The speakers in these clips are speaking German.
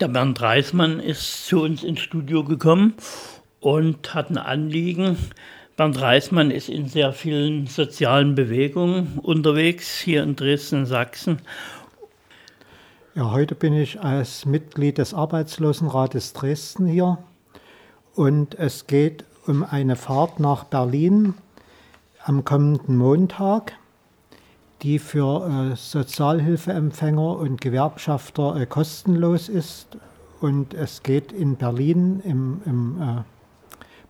Der Bernd Reismann ist zu uns ins Studio gekommen und hat ein Anliegen. Bernd Reismann ist in sehr vielen sozialen Bewegungen unterwegs, hier in Dresden, Sachsen. Ja, heute bin ich als Mitglied des Arbeitslosenrates Dresden hier und es geht um eine Fahrt nach Berlin am kommenden Montag, die für äh, Sozialhilfeempfänger und Gewerkschafter äh, kostenlos ist. Und es geht in Berlin im, im äh,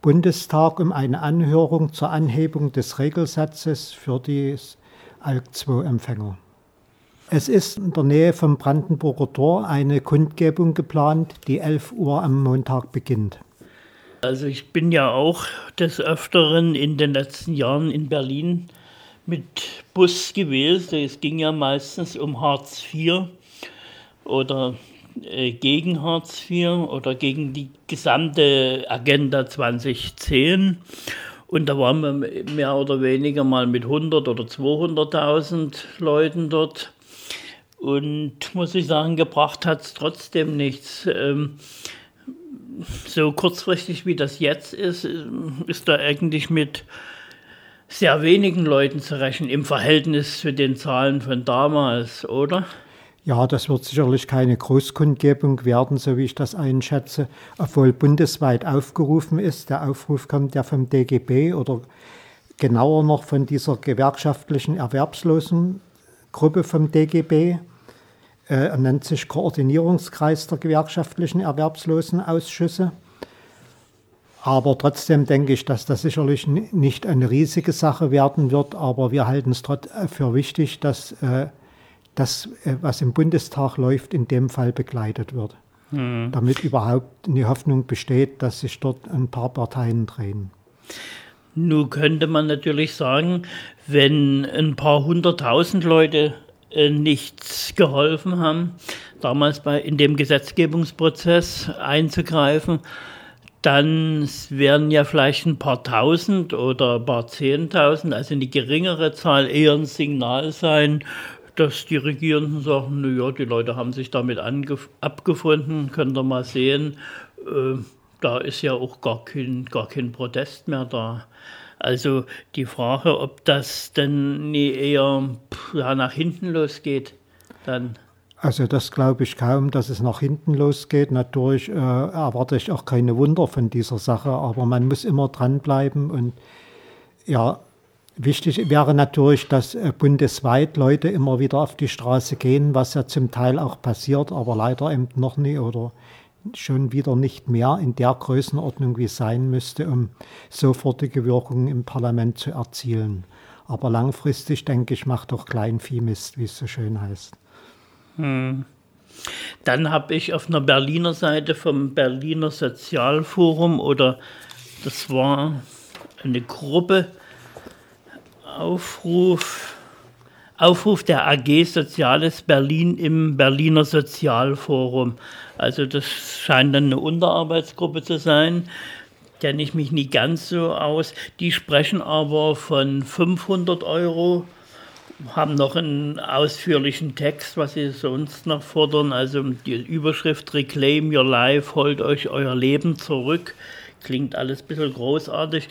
Bundestag um eine Anhörung zur Anhebung des Regelsatzes für die ALK-II-Empfänger. Es ist in der Nähe vom Brandenburger Tor eine Kundgebung geplant, die 11 Uhr am Montag beginnt. Also ich bin ja auch des Öfteren in den letzten Jahren in Berlin mit Bus gewesen. Es ging ja meistens um Hartz IV oder äh, gegen Hartz IV oder gegen die gesamte Agenda 2010. Und da waren wir mehr oder weniger mal mit 100 oder 200.000 Leuten dort. Und muss ich sagen, gebracht hat es trotzdem nichts. Ähm, so kurzfristig wie das jetzt ist, ist da eigentlich mit sehr wenigen Leuten zu rechnen im Verhältnis zu den Zahlen von damals, oder? Ja, das wird sicherlich keine Großkundgebung werden, so wie ich das einschätze, obwohl bundesweit aufgerufen ist. Der Aufruf kommt ja vom DGB oder genauer noch von dieser gewerkschaftlichen Erwerbslosengruppe vom DGB. Er nennt sich Koordinierungskreis der gewerkschaftlichen Erwerbslosenausschüsse. Aber trotzdem denke ich, dass das sicherlich nicht eine riesige Sache werden wird. Aber wir halten es äh, für wichtig, dass äh, das, äh, was im Bundestag läuft, in dem Fall begleitet wird. Mhm. Damit überhaupt eine Hoffnung besteht, dass sich dort ein paar Parteien drehen. Nun könnte man natürlich sagen, wenn ein paar hunderttausend Leute äh, nichts geholfen haben, damals bei, in dem Gesetzgebungsprozess einzugreifen, dann werden ja vielleicht ein paar tausend oder ein paar zehntausend, also eine geringere Zahl, eher ein Signal sein, dass die Regierenden sagen, naja, die Leute haben sich damit abgefunden, könnt ihr mal sehen, äh, da ist ja auch gar kein, gar kein Protest mehr da. Also die Frage, ob das dann nie eher ja, nach hinten losgeht, dann. Also das glaube ich kaum, dass es nach hinten losgeht. Natürlich äh, erwarte ich auch keine Wunder von dieser Sache, aber man muss immer dranbleiben und ja, Wichtig wäre natürlich, dass äh, bundesweit Leute immer wieder auf die Straße gehen, was ja zum Teil auch passiert, aber leider eben noch nie oder schon wieder nicht mehr in der Größenordnung, wie es sein müsste, um sofortige Wirkungen im Parlament zu erzielen. Aber langfristig, denke ich, macht doch Kleinvieh Mist, wie es so schön heißt. Hm. Dann habe ich auf einer Berliner Seite vom Berliner Sozialforum oder das war eine Gruppe, Aufruf, Aufruf der AG Soziales Berlin im Berliner Sozialforum. Also das scheint dann eine Unterarbeitsgruppe zu sein. Kenne ich mich nicht ganz so aus. Die sprechen aber von 500 Euro, haben noch einen ausführlichen Text, was sie sonst noch fordern. Also die Überschrift Reclaim Your Life, holt euch euer Leben zurück. Klingt alles ein bisschen großartig.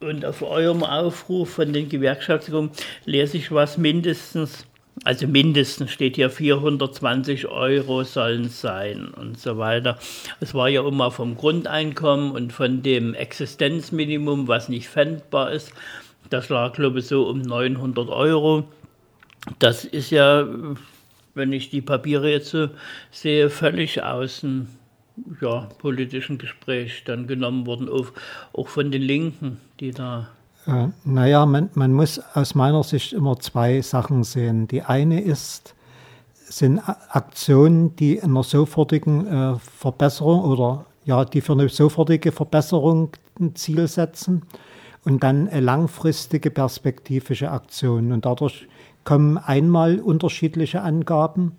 Und auf eurem Aufruf von den Gewerkschaftsgruppen lese ich was mindestens also mindestens steht hier 420 Euro sollen sein und so weiter. Es war ja immer vom Grundeinkommen und von dem Existenzminimum, was nicht fändbar ist. Das lag, glaube ich, so um 900 Euro. Das ist ja, wenn ich die Papiere jetzt so sehe, völlig außen ja, politischen Gespräch dann genommen worden, auch, von den Linken, die da äh, naja, man, man muss aus meiner Sicht immer zwei Sachen sehen. Die eine ist, sind Aktionen, die einer sofortigen äh, Verbesserung oder ja, die für eine sofortige Verbesserung ein Ziel setzen und dann langfristige perspektivische Aktion. Und dadurch kommen einmal unterschiedliche Angaben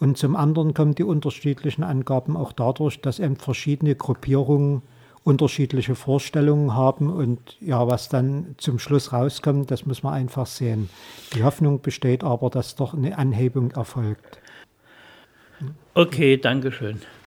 und zum anderen kommen die unterschiedlichen Angaben auch dadurch, dass eben verschiedene Gruppierungen unterschiedliche Vorstellungen haben und ja, was dann zum Schluss rauskommt, das muss man einfach sehen. Die Hoffnung besteht aber, dass doch eine Anhebung erfolgt. Okay, Dankeschön.